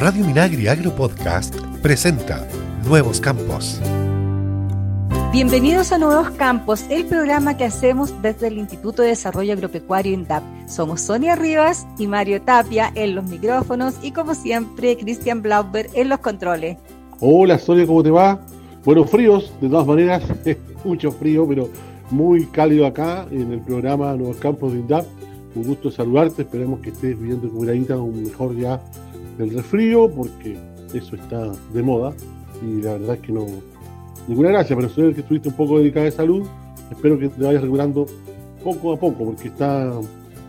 Radio Minagri Agro Podcast presenta Nuevos Campos. Bienvenidos a Nuevos Campos, el programa que hacemos desde el Instituto de Desarrollo Agropecuario INDAP. Somos Sonia Rivas y Mario Tapia en los micrófonos y como siempre Cristian Blauber en los controles. Hola Sonia, ¿cómo te va? Bueno, fríos, de todas maneras, mucho frío, pero muy cálido acá en el programa Nuevos Campos de INDAP. Un gusto saludarte, esperemos que estés viviendo con un mejor ya del resfrío, porque eso está de moda y la verdad es que no, ninguna gracia, pero soy el que estuviste un poco dedicado de salud, espero que te vayas recuperando poco a poco, porque está,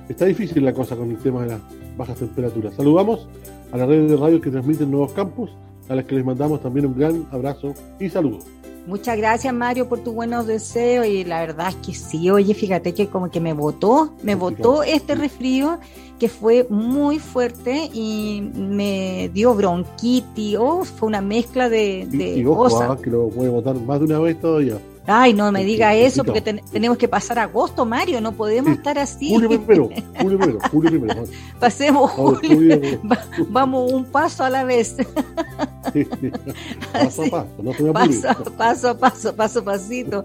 está difícil la cosa con el tema de las bajas temperaturas. Saludamos a las redes de radio que transmiten Nuevos Campos, a las que les mandamos también un gran abrazo y saludo. Muchas gracias Mario por tus buenos deseos y la verdad es que sí, oye, fíjate que como que me botó, me botó este resfrío que fue muy fuerte y me dio bronquitis, oh, fue una mezcla de, de cosas. Ah, que lo puede botar más de una vez todavía. Ay, no me diga eso, porque tenemos que pasar agosto, Mario, no podemos estar así. Julio primero, julio primero, julio primero. Pasemos julio, vamos un paso a la vez. paso a paso, no se me paso, paso a paso, paso a pasito.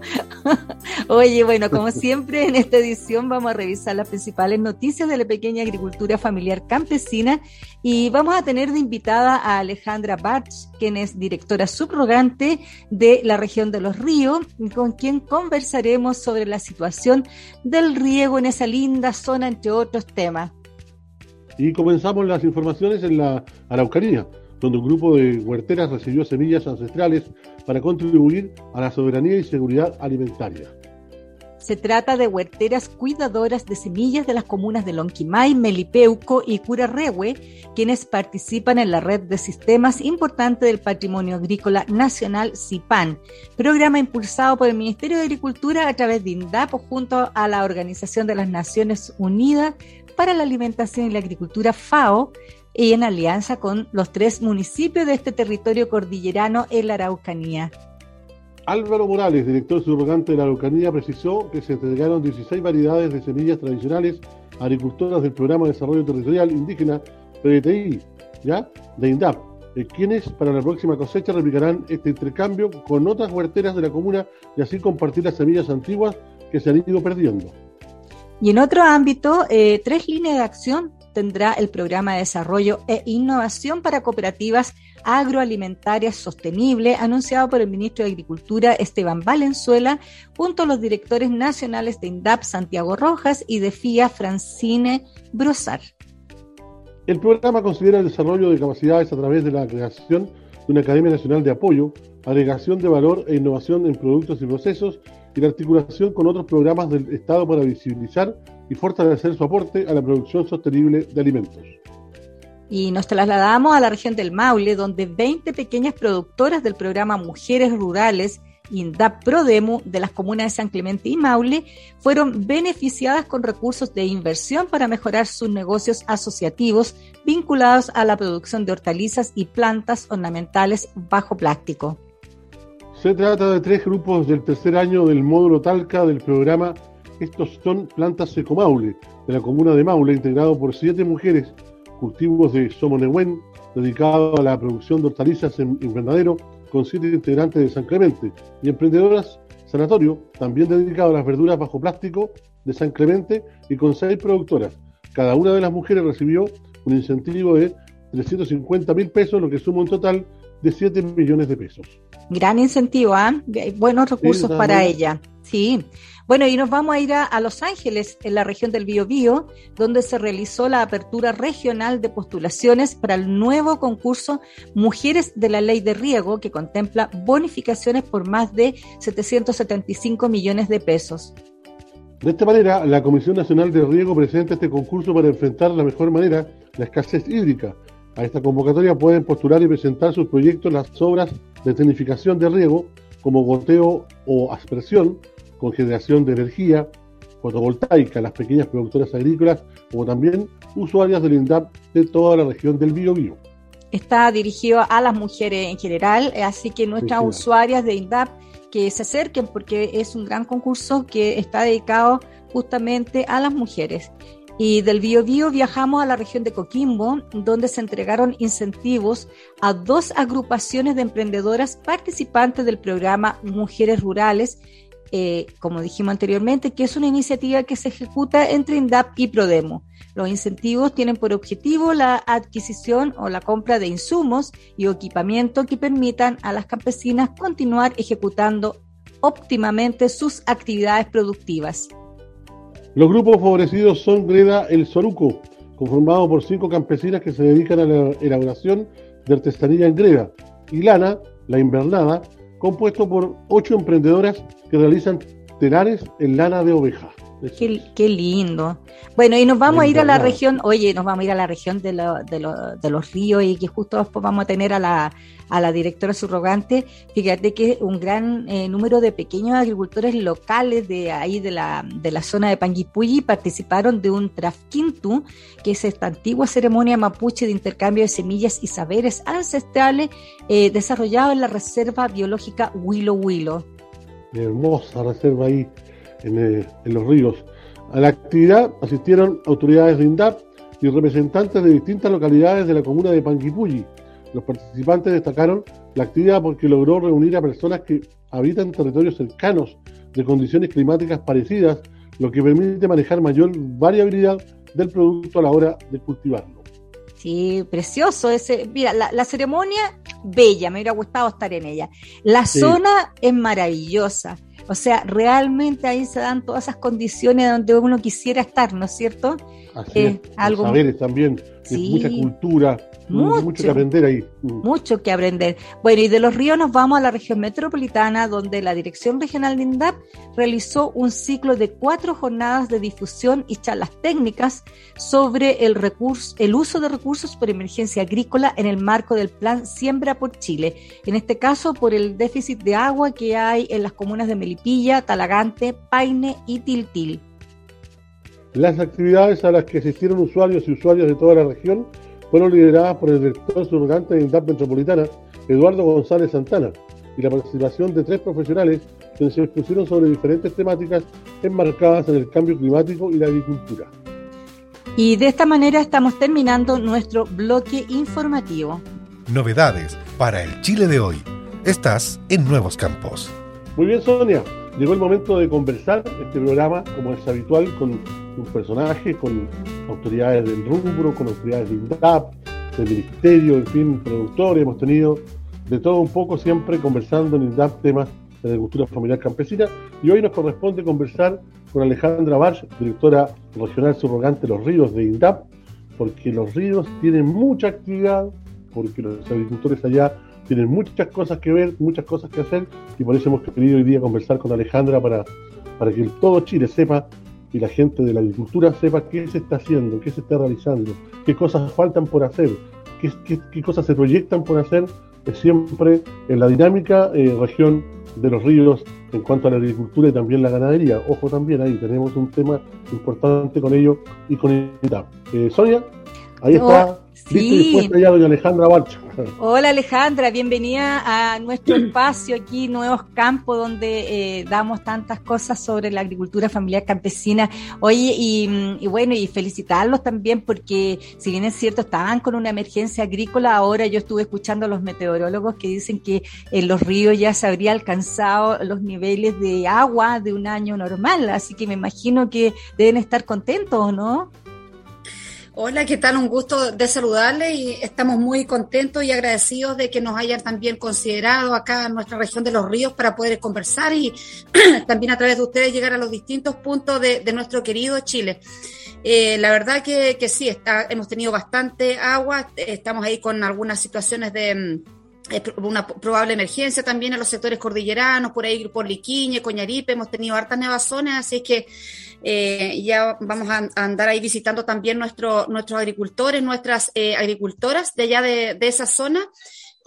Oye, bueno, como siempre en esta edición vamos a revisar las principales noticias de la pequeña agricultura familiar campesina y vamos a tener de invitada a Alejandra Bach, quien es directora subrogante de la región de los ríos con quien conversaremos sobre la situación del riego en esa linda zona, entre otros temas. Y comenzamos las informaciones en la Araucanía, donde un grupo de huerteras recibió semillas ancestrales para contribuir a la soberanía y seguridad alimentaria. Se trata de huerteras cuidadoras de semillas de las comunas de Lonquimay, Melipeuco y Curarrehue, quienes participan en la red de sistemas importante del patrimonio agrícola nacional CIPAN, programa impulsado por el Ministerio de Agricultura a través de INDAP junto a la Organización de las Naciones Unidas para la Alimentación y la Agricultura FAO y en alianza con los tres municipios de este territorio cordillerano en la Araucanía. Álvaro Morales, director subrogante de la Araucanía, precisó que se entregaron 16 variedades de semillas tradicionales a agricultoras del Programa de Desarrollo Territorial Indígena PDTI, ¿ya? de INDAP, quienes para la próxima cosecha replicarán este intercambio con otras huerteras de la comuna y así compartir las semillas antiguas que se han ido perdiendo. Y en otro ámbito, eh, tres líneas de acción tendrá el Programa de Desarrollo e Innovación para Cooperativas Agroalimentaria Sostenible, anunciado por el ministro de Agricultura Esteban Valenzuela, junto a los directores nacionales de INDAP Santiago Rojas y de FIA Francine Brosar. El programa considera el desarrollo de capacidades a través de la creación de una Academia Nacional de Apoyo, agregación de valor e innovación en productos y procesos y la articulación con otros programas del Estado para visibilizar y fortalecer su aporte a la producción sostenible de alimentos y nos trasladamos a la región del Maule, donde 20 pequeñas productoras del programa Mujeres Rurales INDAP Prodemu de las comunas de San Clemente y Maule fueron beneficiadas con recursos de inversión para mejorar sus negocios asociativos vinculados a la producción de hortalizas y plantas ornamentales bajo plástico. Se trata de tres grupos del tercer año del módulo Talca del programa Estos son plantas Maule de la comuna de Maule, integrado por siete mujeres cultivos de Somonehuen, dedicado a la producción de hortalizas en invernadero, con siete integrantes de San Clemente, y emprendedoras Sanatorio, también dedicado a las verduras bajo plástico de San Clemente, y con seis productoras. Cada una de las mujeres recibió un incentivo de 350 mil pesos, lo que suma un total de 7 millones de pesos. Gran incentivo, ¿ah? Buenos recursos para ella. Sí. Bueno, y nos vamos a ir a, Los Ángeles, en la región del Biobío, donde se realizó la apertura regional de postulaciones para el nuevo concurso Mujeres de la Ley de Riego, que contempla bonificaciones por más de 775 millones de pesos. De esta manera, la Comisión Nacional de Riego presenta este concurso para enfrentar de la mejor manera la escasez hídrica. A esta convocatoria pueden postular y presentar sus proyectos las obras de tecnificación de riego, como goteo o aspersión, con generación de energía fotovoltaica, las pequeñas productoras agrícolas, como también usuarias del INDAP de toda la región del Biobío. Está dirigido a las mujeres en general, así que nuestras usuarias de INDAP que se acerquen porque es un gran concurso que está dedicado justamente a las mujeres. Y del Biobío viajamos a la región de Coquimbo, donde se entregaron incentivos a dos agrupaciones de emprendedoras participantes del programa Mujeres Rurales, eh, como dijimos anteriormente, que es una iniciativa que se ejecuta entre INDAP y Prodemo. Los incentivos tienen por objetivo la adquisición o la compra de insumos y equipamiento que permitan a las campesinas continuar ejecutando óptimamente sus actividades productivas. Los grupos favorecidos son Greda El Soruco, conformado por cinco campesinas que se dedican a la elaboración de artesanía en greda, y Lana, la invernada, compuesto por ocho emprendedoras que realizan telares en lana de oveja. Qué, lindo. Bueno, y nos vamos a ir a la región, oye, nos vamos a ir a la región de, de, los ríos y que justo después vamos a tener a la, a la directora subrogante. Fíjate que un gran eh, número de pequeños agricultores locales de ahí de la, de la zona de Panguipulli participaron de un Trafquintu, que es esta antigua ceremonia mapuche de intercambio de semillas y saberes ancestrales eh, desarrollado en la Reserva Biológica Huilo Huilo. Hermosa reserva ahí eh, en, los ríos. A la actividad asistieron autoridades de INDAP y representantes de distintas localidades de la comuna de Panguipulli. Los participantes destacaron la actividad porque logró reunir a personas que habitan territorios cercanos de condiciones climáticas parecidas, lo que permite manejar mayor variabilidad del producto a la hora de cultivarlo. Sí, precioso ese. Mira, la, ceremonia bella, me hubiera gustado estar en ella. La zona es maravillosa. O sea, realmente ahí se dan todas esas condiciones donde uno quisiera estar, ¿no es cierto? Así es, algo... saberes también, mucha cultura, mucho, que aprender ahí. Mm. Mucho que aprender. Bueno, y de los ríos nos vamos a la región metropolitana, donde la Dirección Regional de INDAP realizó un ciclo de cuatro jornadas de difusión y charlas técnicas sobre el, recurso, el uso de recursos por emergencia agrícola en el marco del Plan Siembra por Chile. En este caso, por el déficit de agua que hay en las comunas de Melipilla, Talagante, Paine y Tiltil. Las actividades a las que asistieron usuarios y usuarias de toda la región fueron lideradas por el director subrogante de INDAP Metropolitana, Eduardo González Santana, y la participación de tres profesionales que se expusieron sobre diferentes temáticas enmarcadas en el cambio climático y la agricultura. Y de esta manera estamos terminando nuestro bloque informativo. Novedades para el Chile de hoy. Estás en Nuevos Campos. Muy bien, Sonia. Llegó el momento de conversar este programa, como es habitual, con un personaje, con autoridades del rubro, con autoridades de INDAP, del Ministerio, en fin, productores. Hemos tenido de todo un poco siempre conversando en INDAP temas de agricultura familiar campesina. Y hoy nos corresponde conversar con Alejandra Barch, directora regional subrogante de los ríos de INDAP, porque los ríos tienen mucha actividad, porque los agricultores allá tienen muchas cosas que ver, muchas cosas que hacer, y por eso hemos querido hoy día conversar con Alejandra para, para que todo Chile sepa y la gente de la agricultura sepa qué se está haciendo, qué se está realizando, qué cosas faltan por hacer, qué, cosas se proyectan por hacer siempre en la dinámica eh, región de los ríos en cuanto a la agricultura y también la ganadería. Ojo también ahí, tenemos un tema importante con ello y con ella. Eh, Sonia, ahí está. Sí. ya doña Alejandra Barcha. Hola Alejandra, bienvenida a nuestro espacio aquí, Nuevos Campos, donde eh, damos tantas cosas sobre la agricultura familiar campesina. Oye, y, bueno, y felicitarlos también porque si bien es cierto, estaban con una emergencia agrícola, ahora yo estuve escuchando a los meteorólogos que dicen que en los ríos ya se habría alcanzado los niveles de agua de un año normal, así que me imagino que deben estar contentos, ¿no? Hola, ¿qué tal? Un gusto de saludarle y estamos muy contentos y agradecidos de que nos hayan también considerado acá en nuestra región de los ríos para poder conversar y también a través de ustedes llegar a los distintos puntos de, nuestro querido Chile. Eh, la verdad que, sí, está, hemos tenido bastante agua, estamos ahí con algunas situaciones de mm, una probable emergencia también en los sectores cordilleranos, por ahí por Liquiñe, Coñaripe, hemos tenido hartas nevazones, así que eh, ya vamos a, andar ahí visitando también nuestro, nuestros agricultores, nuestras eh, agricultoras de allá de, esa zona.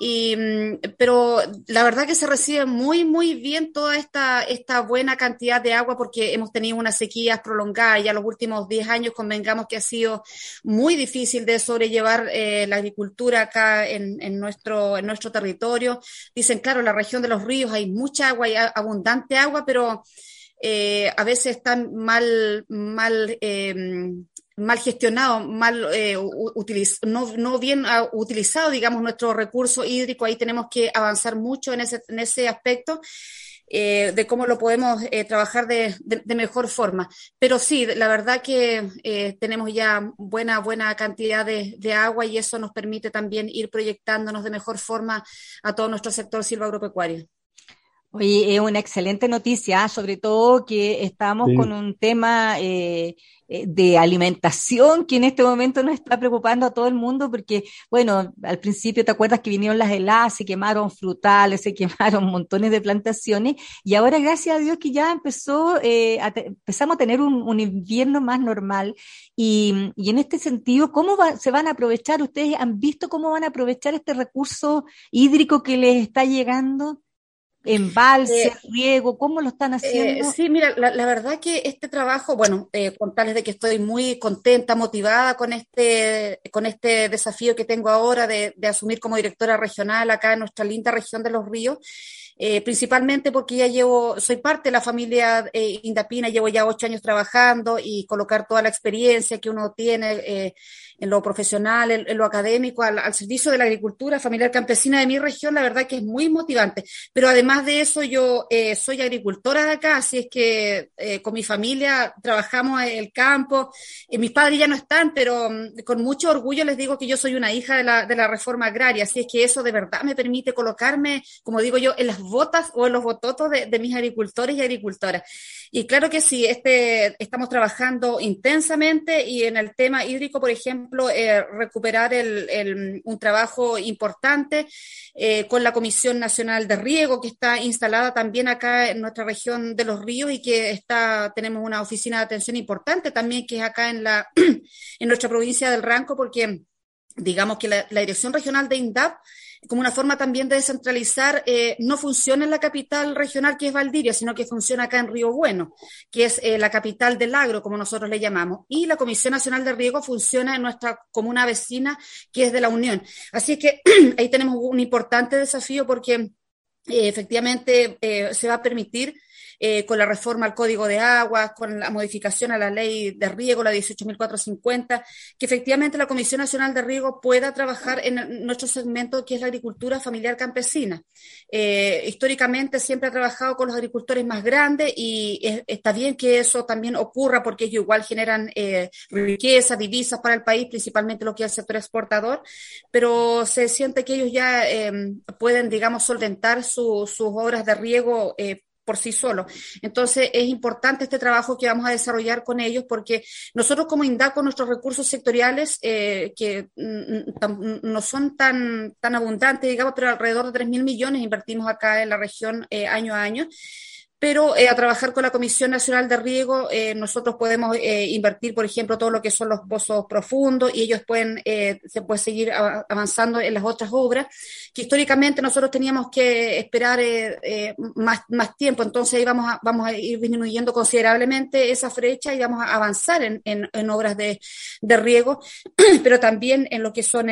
Y, mm, pero la verdad que se recibe muy, muy bien toda esta, esta buena cantidad de agua porque hemos tenido unas sequías prolongadas. Ya los últimos 10 años convengamos que ha sido muy difícil de sobrellevar eh, la agricultura acá en, en, nuestro, en nuestro territorio. Dicen, claro, en la región de los ríos hay mucha agua, hay abundante agua, pero eh, a veces están mal, mal eh, mal gestionado, mal eh, no, no, bien ah, utilizado, digamos, nuestro recurso hídrico. Ahí tenemos que avanzar mucho en ese, en ese aspecto. Eh, de cómo lo podemos eh, trabajar de, de, mejor forma. Pero sí, la verdad que eh, tenemos ya buena, buena cantidad de, de, agua y eso nos permite también ir proyectándonos de mejor forma a todo nuestro sector silvagropecuario. Oye, es una excelente noticia, sobre todo que estamos con un tema eh, eh, de alimentación que en este momento nos está preocupando a todo el mundo porque, bueno, al principio te acuerdas que vinieron las heladas, se quemaron frutales, se quemaron montones de plantaciones y ahora gracias a Dios que ya empezó, eh, empezamos a tener un, invierno más normal y, y, en este sentido, ¿cómo se van a aprovechar? ¿Ustedes han visto cómo van a aprovechar este recurso hídrico que les está llegando? Embalse, eh, riego, ¿cómo lo están eh, haciendo? sí, mira, la, verdad que este trabajo, bueno, eh, contarles de que estoy muy contenta, motivada con este, con este desafío que tengo ahora de, de asumir como directora regional acá en nuestra linda región de los ríos. Eh, principalmente porque ya llevo, soy parte de la familia Indapina, llevo ya ocho años trabajando y colocar toda la experiencia que uno tiene eh, en lo profesional, en, lo académico, al, servicio de la agricultura familiar campesina de mi región, la verdad que es muy motivante. Pero además de eso, yo eh, soy agricultora de acá, así es que eh, con mi familia trabajamos en el campo. Eh, mis padres ya no están, pero mm, con mucho orgullo les digo que yo soy una hija de la, de la reforma agraria, así es que eso de verdad me permite colocarme, como digo yo, en las botas o en los bototos de, mis agricultores y agricultoras. Y claro que sí, este, estamos trabajando intensamente y en el tema hídrico, por ejemplo, eh, recuperar el, un trabajo importante eh, con la Comisión Nacional de Riego, que está instalada también acá en nuestra región de los ríos y que está, tenemos una oficina de atención importante también que es acá en, la, en nuestra provincia del Ranco, porque digamos que la, la Dirección Regional de INDAP como una forma también de descentralizar, eh, no funciona en la capital regional que es Valdivia, sino que funciona acá en Río Bueno, que es eh, la capital del agro, como nosotros le llamamos. Y la Comisión Nacional de Riego funciona en nuestra comuna vecina, que es de la Unión. Así que ahí tenemos un importante desafío porque eh, efectivamente se va a permitir eh, con la reforma al Código de Aguas, con la modificación a la ley de riego, la 18.450, que efectivamente la Comisión Nacional de Riego pueda trabajar en nuestro segmento que es la agricultura familiar campesina. Eh, históricamente siempre ha trabajado con los agricultores más grandes y está bien que eso también ocurra porque ellos igual generan eh, riqueza, divisas para el país, principalmente lo que es el sector exportador, pero se siente que ellos ya pueden, digamos, solventar sus obras de riego por sí solo. Entonces, es importante este trabajo que vamos a desarrollar con ellos porque nosotros como INDACO, nuestros recursos sectoriales, eh, que no son tan, tan abundantes, digamos, pero alrededor de 3 mil millones invertimos acá en la región eh, año a año pero eh, a trabajar con la Comisión Nacional de Riego, eh, nosotros podemos eh, invertir, por ejemplo, todo lo que son los pozos profundos y ellos pueden, se puede seguir avanzando en las otras obras, que históricamente nosotros teníamos que esperar más, más tiempo, entonces ahí vamos a, vamos a ir disminuyendo considerablemente esa fecha y vamos a avanzar en, en, obras de, de, riego, pero también en lo que son...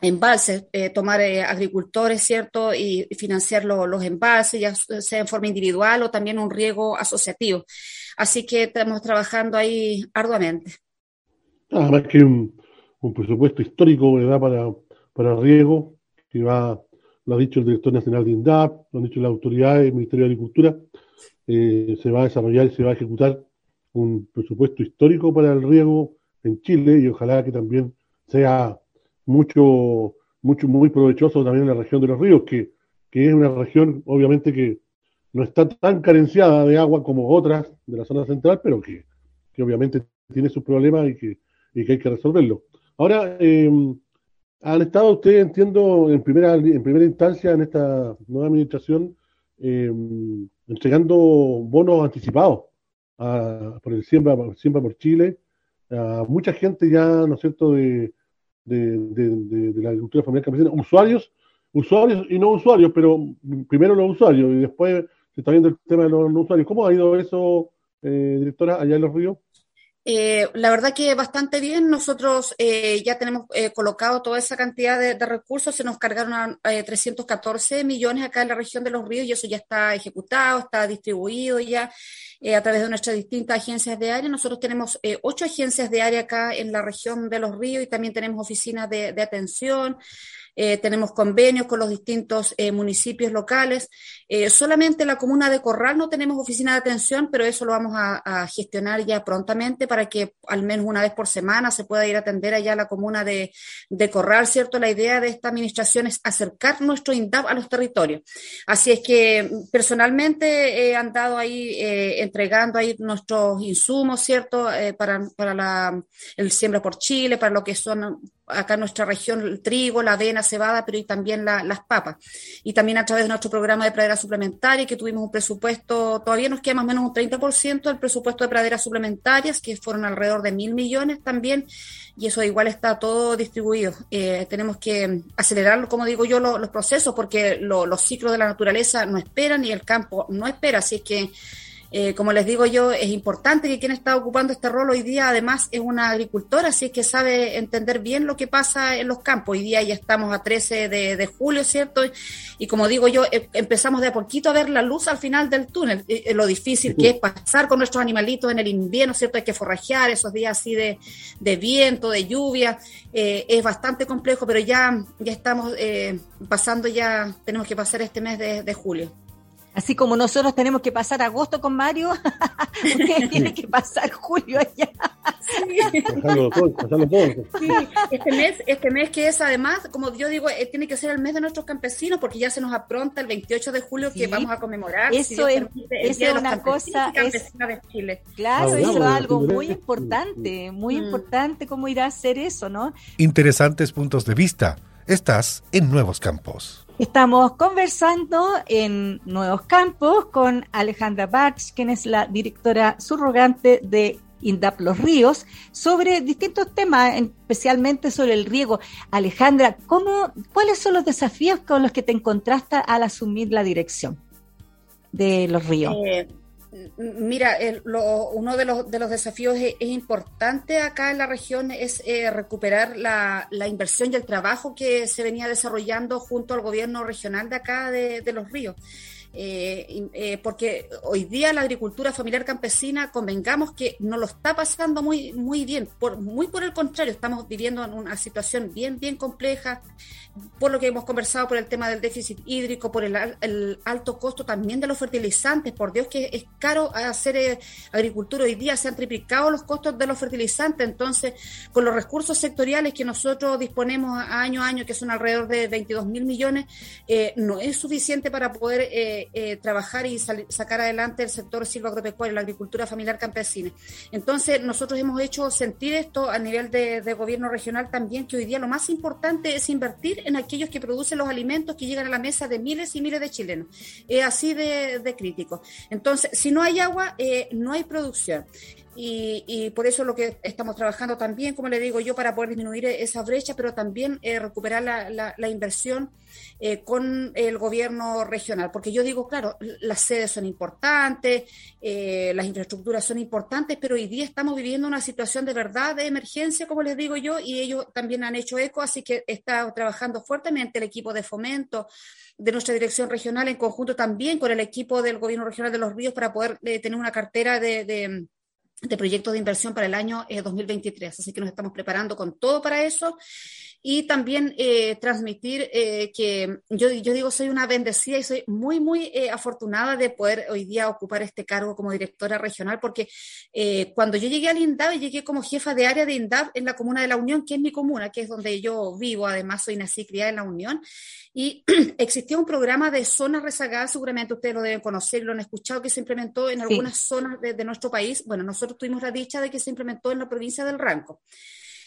Em, embalses, eh, tomar eh, agricultores, ¿cierto? Y, financiar los embalses, ya sea en forma individual o también un riego asociativo. Así que estamos trabajando ahí arduamente. Además que un, un presupuesto histórico, ¿verdad? Para, para riego, que va, lo ha dicho el director nacional de INDAP, lo han dicho las autoridades del Ministerio de Agricultura, eh, se va a desarrollar y se va a ejecutar un presupuesto histórico para el riego en Chile y ojalá que también sea mucho, mucho, muy provechoso también en la región de los ríos, que, que es una región obviamente que no está tan carenciada de agua como otras de la zona central, pero que, que obviamente tiene sus problemas y que, y que hay que resolverlo. Ahora, eh, han estado ustedes, entiendo, en primera, en primera instancia en esta nueva administración, eh, entregando bonos anticipados a, por el Siembra, Siembra por Chile, a mucha gente ya, ¿no es cierto?, de, de, la agricultura familiar campesina, usuarios, usuarios y no usuarios, pero primero los usuarios y después se está viendo el tema de los no usuarios. ¿Cómo ha ido eso, eh, directora, allá en los ríos? Eh, la verdad que bastante bien. Nosotros eh, ya tenemos eh, colocado toda esa cantidad de, recursos. Se nos cargaron a, 314 millones acá en la región de los ríos y eso ya está ejecutado, está distribuido ya a través de nuestras distintas agencias de área. Nosotros tenemos ocho agencias de área acá en la región de los ríos y también tenemos oficinas de atención. Eh, tenemos convenios con los distintos eh, municipios locales. Eh, solamente en la comuna de Corral no tenemos oficina de atención, pero eso lo vamos a, gestionar ya prontamente para que al menos una vez por semana se pueda ir a atender allá a la comuna de, Corral, ¿cierto? La idea de esta administración es acercar nuestro INDAP a los territorios. Así es que personalmente he andado ahí entregando ahí nuestros insumos, ¿cierto? para, para la, el siembra por Chile, para lo que son acá en nuestra región el trigo, la avena, cebada, pero y también las papas. Y también a través de nuestro programa de pradera suplementaria, que tuvimos un presupuesto, todavía nos queda más o menos un 30% del presupuesto de praderas suplementarias, que fueron alrededor de mil millones también, y eso igual está todo distribuido. Eh, tenemos que acelerar, como digo yo, los procesos, porque los ciclos de la naturaleza no esperan y el campo no espera, así es que eh, como les digo yo, es importante que quien está ocupando este rol hoy día además es una agricultora, así que sabe entender bien lo que pasa en los campos. Hoy día ya estamos a 13 de, julio, ¿cierto? Y como digo yo, eh, empezamos de a poquito a ver la luz al final del túnel, eh, lo difícil que es pasar con nuestros animalitos en el invierno, ¿cierto? Hay que forrajear esos días así de, viento, de lluvia, es bastante complejo, pero ya, ya estamos pasando ya, tenemos que pasar este mes de julio. Así como nosotros tenemos que pasar agosto con Mario, usted tiene que pasar julio allá. este mes, este mes que es además, como yo digo, eh, tiene que ser el mes de nuestros campesinos porque ya se nos apronta el 28 de julio que vamos a conmemorar. Eso es, una cosa, es, Claro, eso es algo muy importante, muy mm. importante cómo irá a ser eso, ¿no? Interesantes puntos de vista. Estás en Nuevos Campos. Estamos conversando en Nuevos Campos con Alejandra Bach, quien es la directora subrogante de INDAP Los Ríos, sobre distintos temas, especialmente sobre el riego. Alejandra, ¿cómo, ¿cuáles son los desafíos con los que te encontraste al asumir la dirección de los ríos? Eh, Mira, uno de los, de los desafíos es, importante acá en la región es eh, recuperar la, inversión y el trabajo que se venía desarrollando junto al gobierno regional de acá de Los Ríos. Eh, eh, porque hoy día la agricultura familiar campesina, convengamos que no lo está pasando muy, muy bien, por, muy por el contrario, estamos viviendo en una situación bien, bien compleja, por lo que hemos conversado por el tema del déficit hídrico, por el, alto costo también de los fertilizantes, por Dios que es caro hacer eh, agricultura hoy día, se han triplicado los costos de los fertilizantes, entonces con los recursos sectoriales que nosotros disponemos año a año, que son alrededor de 22 mil millones, no es suficiente para poder eh, trabajar y sacar adelante el sector silvagropecuario, la agricultura familiar campesina. Entonces, nosotros hemos hecho sentir esto a nivel de, gobierno regional también, que hoy día lo más importante es invertir en aquellos que producen los alimentos que llegan a la mesa de miles y miles de chilenos. Es así de, crítico. Entonces, si no hay agua, eh, no hay producción. Y, por eso lo que estamos trabajando también, como le digo yo, para poder disminuir esa brecha, pero también eh, recuperar la, inversión eh, con el gobierno regional. Porque yo digo, claro, las sedes son importantes, eh, las infraestructuras son importantes, pero hoy día estamos viviendo una situación de verdad de emergencia, como les digo yo, y ellos también han hecho eco, así que está trabajando fuertemente el equipo de fomento de nuestra dirección regional en conjunto también con el equipo del gobierno regional de los ríos para poder tener una cartera de proyectos de inversión para el año 2023. Eh, Así que nos estamos preparando con todo para eso. Y también eh, transmitir eh, que yo, yo digo, soy una bendecida y soy muy, muy afortunada de poder hoy día ocupar este cargo como directora regional, porque cuando yo llegué al INDAB, llegué como jefa de área de INDAB en la comuna de La Unión, que es mi comuna, que es donde yo vivo, además soy nací criada en La Unión, y existía un programa de zonas rezagadas, seguramente ustedes lo deben conocer, lo han escuchado, que se implementó en algunas zonas de, nuestro país. Bueno, nosotros tuvimos la dicha de que se implementó en la provincia del Ranco.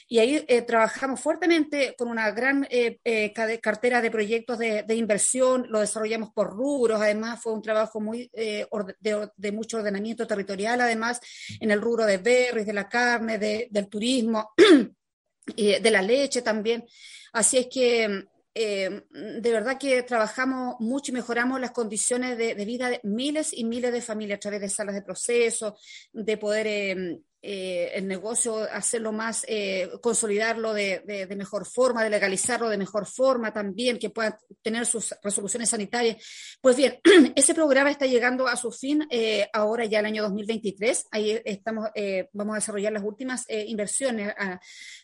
Y ahí eh, trabajamos fuertemente con una gran eh, eh, cartera de proyectos de, inversión, lo desarrollamos por rubros, además fue un trabajo muy de, mucho ordenamiento territorial, además en el rubro de berries, de la carne, del turismo, de la leche también. Así es que eh, de verdad que trabajamos mucho y mejoramos las condiciones de, vida de miles y miles de familias a través de salas de proceso, de poder eh, eh, el negocio, hacerlo más, eh, consolidarlo de, mejor forma, de legalizarlo de mejor forma también, que pueda tener sus resoluciones sanitarias. Pues bien, ese programa está llegando a su fin eh, ahora ya el año 2023. Ahí estamos, vamos a desarrollar las últimas inversiones ah,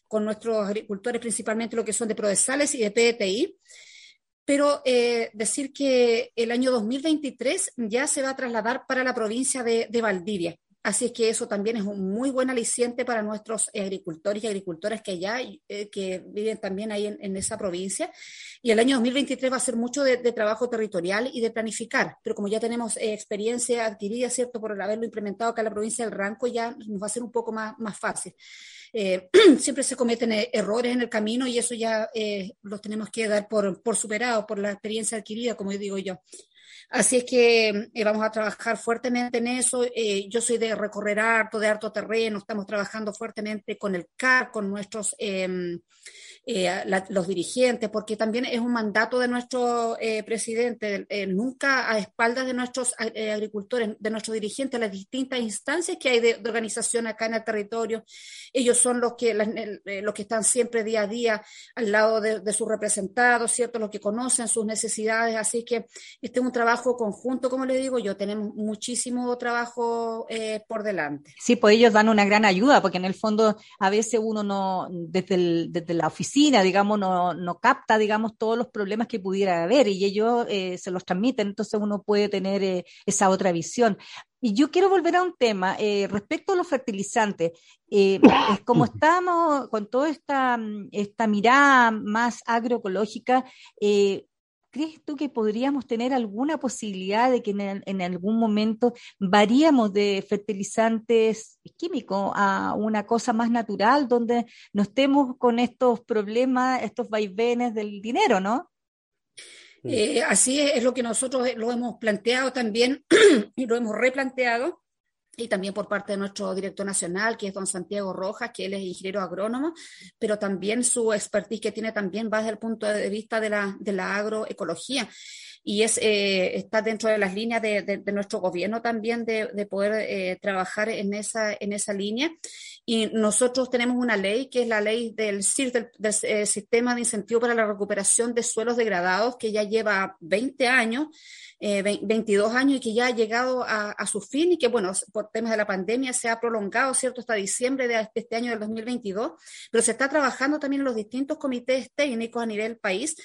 con nuestros agricultores, principalmente lo que son de Prodesales y de PTI pero decir que el año 2023 ya se va a trasladar para la provincia de Valdivia. Así es que eso también es un muy buen aliciente para nuestros agricultores y agricultoras que allá, eh, que viven también ahí en, esa provincia. Y el año 2023 va a ser mucho de, trabajo territorial y de planificar, pero como ya tenemos eh, experiencia adquirida, ¿cierto? Por haberlo implementado acá en la provincia del Ranco, ya nos va a ser un poco más, más fácil. Eh, siempre se cometen errores en el camino y eso ya los tenemos que dar por, por superados por la experiencia adquirida, como digo yo. Así es que eh, vamos a trabajar fuertemente en eso. Eh, yo soy de recorrer harto, de harto terreno, estamos trabajando fuertemente con el CAR, con nuestros em, eh, los dirigentes, porque también es un mandato de nuestro presidente, nunca a espaldas de nuestros agricultores, de nuestros dirigentes, las distintas instancias que hay de, organización acá en el territorio. Ellos son los que, los que están siempre día a día al lado de, de sus representados, ¿cierto? Los que conocen sus necesidades. Así que este es un trabajo conjunto, como le digo yo, tenemos muchísimo trabajo eh, por delante. Sí, pues ellos dan una gran ayuda, porque en el fondo a veces uno no, desde, desde la oficina, digamos, no, no, capta, digamos, todos los problemas que pudiera haber y ellos eh, se los transmiten, entonces uno puede tener eh, esa otra visión. Y yo quiero volver a un tema respecto a los fertilizantes. es como estamos con toda esta, esta mirada más agroecológica, ¿Crees tú que podríamos tener alguna posibilidad de que en, algún momento variamos de fertilizantes químicos a una cosa más natural, donde no estemos con estos problemas, estos vaivenes del dinero, ¿no? Eh, así es, es, lo que nosotros lo hemos planteado también y lo hemos replanteado y también por parte de nuestro director nacional, que es don Santiago Rojas, que él es ingeniero agrónomo, pero también su expertise que tiene también va desde el punto de vista de la, de la agroecología y eh, está dentro de las líneas de, nuestro gobierno también de, de poder eh, trabajar en esa, en esa línea. Y nosotros tenemos una ley que es la ley del CIR, del, eh, Sistema de Incentivo para la Recuperación de Suelos Degradados, que ya lleva 20 años, 22 años y que ya ha llegado a, a, su fin y que, bueno, por temas de la pandemia se ha prolongado, ¿cierto?, hasta diciembre de este año del 2022, pero se está trabajando también en los distintos comités técnicos a nivel país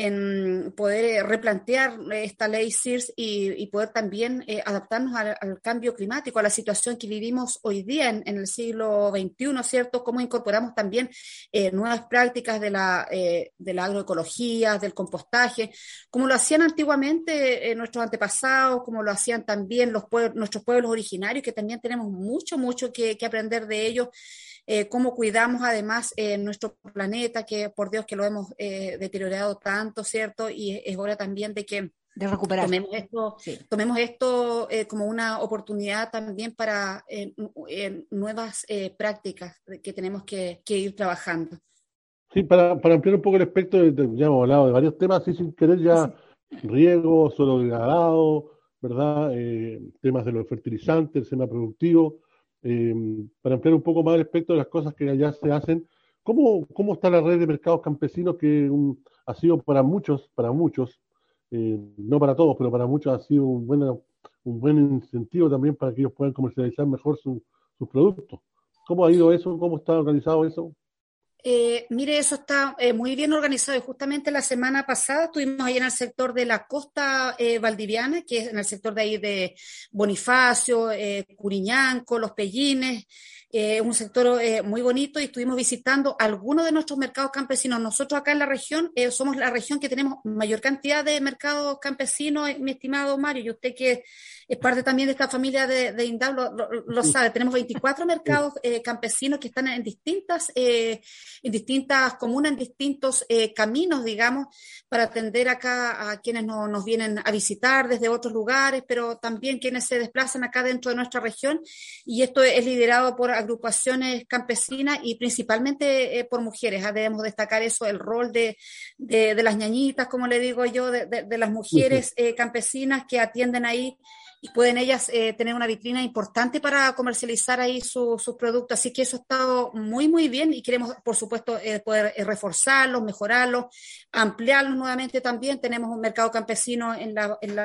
en poder eh, replantear esta ley CIRS y, poder también eh, adaptarnos al, cambio climático, a la situación que vivimos hoy día en, el siglo XXI, ¿cierto? Cómo incorporamos también eh, nuevas prácticas de la, de la agroecología, del compostaje, como lo hacían antiguamente nuestros antepasados, como lo hacían también los nuestros pueblos originarios, que también tenemos mucho, mucho que aprender de ellos. Eh, cómo cuidamos además eh, nuestro planeta, que por Dios que lo hemos eh, deteriorado tanto, ¿cierto? Y es hora también de que de recuperar. Tomemos esto, tomemos esto como una oportunidad también para nuevas prácticas que tenemos que, ir trabajando. Sí, para, para, ampliar un poco el espectro, ya hemos hablado de varios temas, y sin querer ya riego, suelo degradado, ¿verdad? temas de los fertilizantes, el tema productivo. Eh, para ampliar un poco más respecto de las cosas que allá se hacen, ¿cómo, cómo está la red de mercados campesinos que ha sido para muchos, para muchos, eh, no para todos, pero para muchos ha sido un buen, un buen incentivo también para que ellos puedan comercializar mejor sus productos? ¿Cómo ha ido eso? ¿Cómo está organizado eso? Eh, mire, eso está eh, muy bien organizado. Y justamente la semana pasada estuvimos ahí en el sector de la costa eh, valdiviana, que es en el sector de ahí de Bonifacio, Curiñanco, Los Pellines, un sector muy bonito y estuvimos visitando algunos de nuestros mercados campesinos. Nosotros acá en la región somos la región que tenemos mayor cantidad de mercados campesinos, mi estimado Mario, y usted que es parte también de esta familia de, de INDAP, lo, sabe. Tenemos 24 mercados eh, campesinos que están en distintas, eh, en distintas comunas, en distintos eh, caminos, digamos, para atender acá a quienes no, nos vienen a visitar desde otros lugares, pero también quienes se desplazan acá dentro de nuestra región. Y esto es liderado por agrupaciones campesinas y principalmente por mujeres. Ah, debemos destacar eso, el rol de, de, las ñañitas, como le digo yo, de, de las mujeres campesinas que atienden ahí y pueden ellas eh, tener una vitrina importante para comercializar ahí sus productos. Así que eso ha estado muy, muy bien y queremos, por supuesto, eh, poder eh, reforzarlos, mejorarlos, ampliarlos nuevamente también. Tenemos un mercado campesino en, en,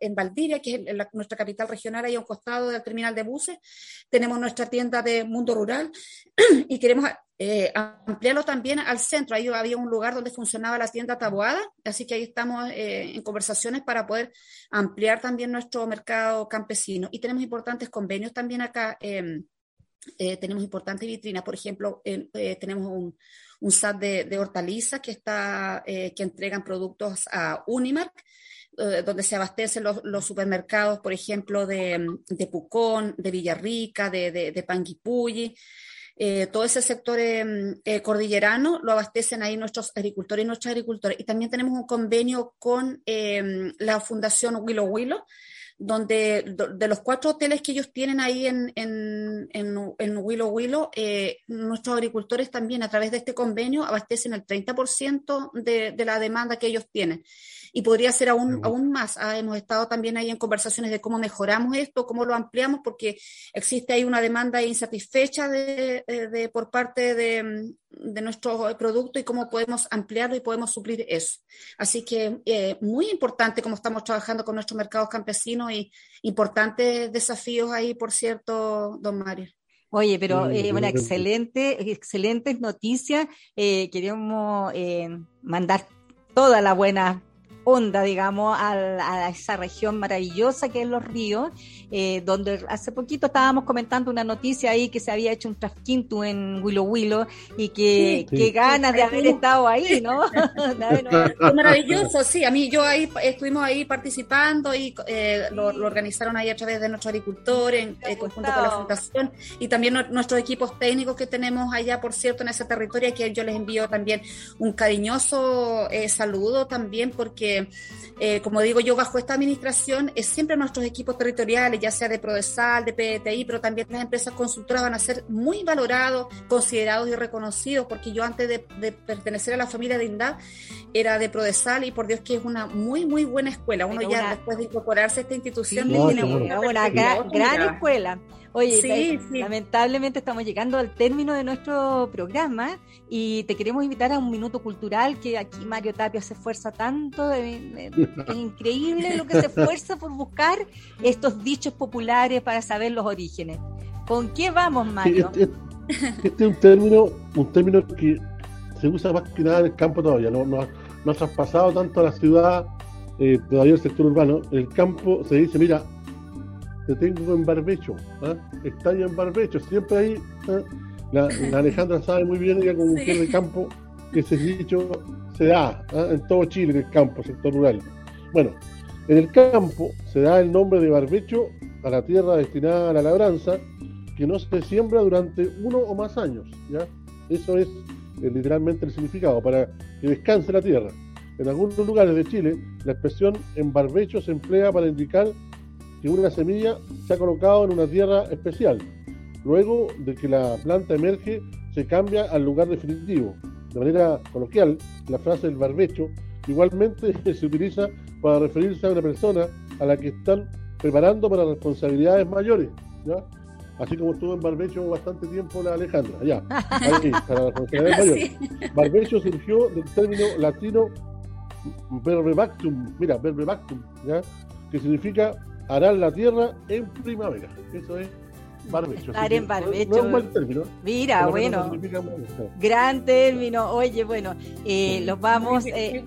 en Valdivia, que es nuestra capital regional, ahí a un costado del terminal de buses. Tenemos nuestra tienda de mundo rural y queremos eh, ampliarlo también al centro. Ahí había un lugar donde funcionaba la tienda Taboada, así que ahí estamos eh, en conversaciones para poder ampliar también nuestro mercado campesino. Y tenemos importantes convenios también acá. Em, eh, tenemos importantes vitrinas, por ejemplo, tenemos un, un SAT de, hortalizas que, está, que entregan productos a Unimark, donde se abastecen los, supermercados, por ejemplo, de, de Pucón, de Villarrica, de, de, de Panguipulli. Eh, todo ese sector em, eh, cordillerano lo abastecen ahí nuestros agricultores y nuestros agricultores. Y también tenemos un convenio con em, la Fundación Willow Willow, donde de los cuatro hoteles que ellos tienen ahí en, en, en, Willow Willow, eh, nuestros agricultores también a través de este convenio abastecen el 30% de, de la demanda que ellos tienen y podría ser aún, aún más. Ah, hemos estado también ahí en conversaciones de cómo mejoramos esto, cómo lo ampliamos, porque existe ahí una demanda insatisfecha de, de, por parte de, de nuestro producto y cómo podemos ampliarlo y podemos suplir eso. Así que eh, muy importante cómo estamos trabajando con nuestros mercados campesinos y importantes desafíos ahí, por cierto, don Mario. Oye, pero eh, una excelente, excelentes noticias. Eh, queremos eh, mandar toda la buena onda, digamos, a, esa región maravillosa que es Los Ríos, eh, donde hace poquito estábamos comentando una noticia ahí que se había hecho un trasquinto en Willow Willow y que, ganas de haber estado ahí, ¿no? maravilloso, sí, a mí yo ahí estuvimos ahí participando y eh, lo, organizaron ahí a través de nuestros agricultores en eh, conjunto con la Fundación y también nuestros equipos técnicos que tenemos allá, por cierto, en ese territorio, que yo les envío también un cariñoso saludo también porque eh, como digo yo, bajo esta administración es siempre nuestros equipos territoriales, ya sea de Prodesal, de PTI, pero también las empresas consultoras van a ser muy valorados, considerados y reconocidos, porque yo antes de, pertenecer a la familia de INDAP era de Prodesal y por Dios que es una muy, muy buena escuela. Uno ya después de incorporarse a esta institución tiene una, gran escuela. Oye, lamentablemente estamos llegando al término de nuestro programa y te queremos invitar a un minuto cultural que aquí Mario Tapia se esfuerza tanto. es increíble lo que se esfuerza por buscar estos dichos populares para saber los orígenes. ¿Con qué vamos, Mario? Este, este, es un término, un término que se usa más que nada en el campo todavía, no, no, ha traspasado tanto a la ciudad, eh, todavía el sector urbano. En el campo se dice, mira, te tengo en barbecho, ¿ah? está ahí en barbecho, siempre ahí. ¿ah? La, Alejandra sabe muy bien, ella como mujer de campo, que ese dicho se da ¿ah? en todo Chile, en el campo, sector rural. Bueno, en el campo se da el nombre de barbecho a la tierra destinada a la labranza, que no se siembra durante uno o más años. ¿ya? Eso es eh, literalmente el significado, para que descanse la tierra. En algunos lugares de Chile, la expresión en barbecho se emplea para indicar que una semilla se ha colocado en una tierra especial. Luego de que la planta emerge, se cambia al lugar definitivo. De manera coloquial, la frase del barbecho igualmente se utiliza para referirse a una persona a la que están preparando para responsabilidades mayores. Así como estuvo en barbecho bastante tiempo la Alejandra, ya, para responsabilidades mayores. Barbecho surgió del término latino verbebactum, mira, verbebactum, ¿ya? que significa harán la tierra en primavera. Eso es barbecho. Estar en barbecho. término. Mira, bueno. gran término. Oye, bueno, eh, los vamos. Eh,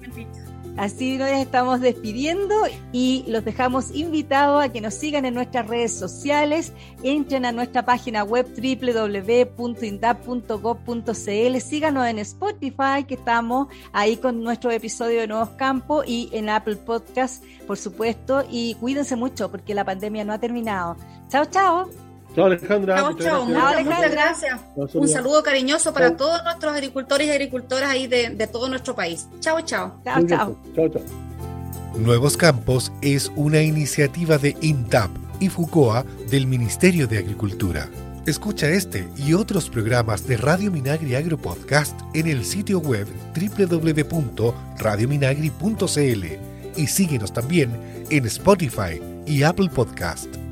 Así nos estamos despidiendo y los dejamos invitados a que nos sigan en nuestras redes sociales, entren a nuestra página web www.indap.gov.cl, síganos en Spotify, que estamos ahí con nuestro episodio de Nuevos Campos y en Apple Podcast, por supuesto, y cuídense mucho porque la pandemia no ha terminado. Chao, chao. Chao Alejandra. Chao, chao. Muchas gracias. Un saludo cariñoso para todos nuestros agricultores y agricultoras ahí de, de todo nuestro país. Chao, chao. Chao, chao. Chao, chao. Nuevos Campos es una iniciativa de INTAP y FUCOA del Ministerio de Agricultura. Escucha este y otros programas de Radio Minagri Agro Podcast en el sitio web www.radiominagri.cl y síguenos también en Spotify, y Apple Podcast.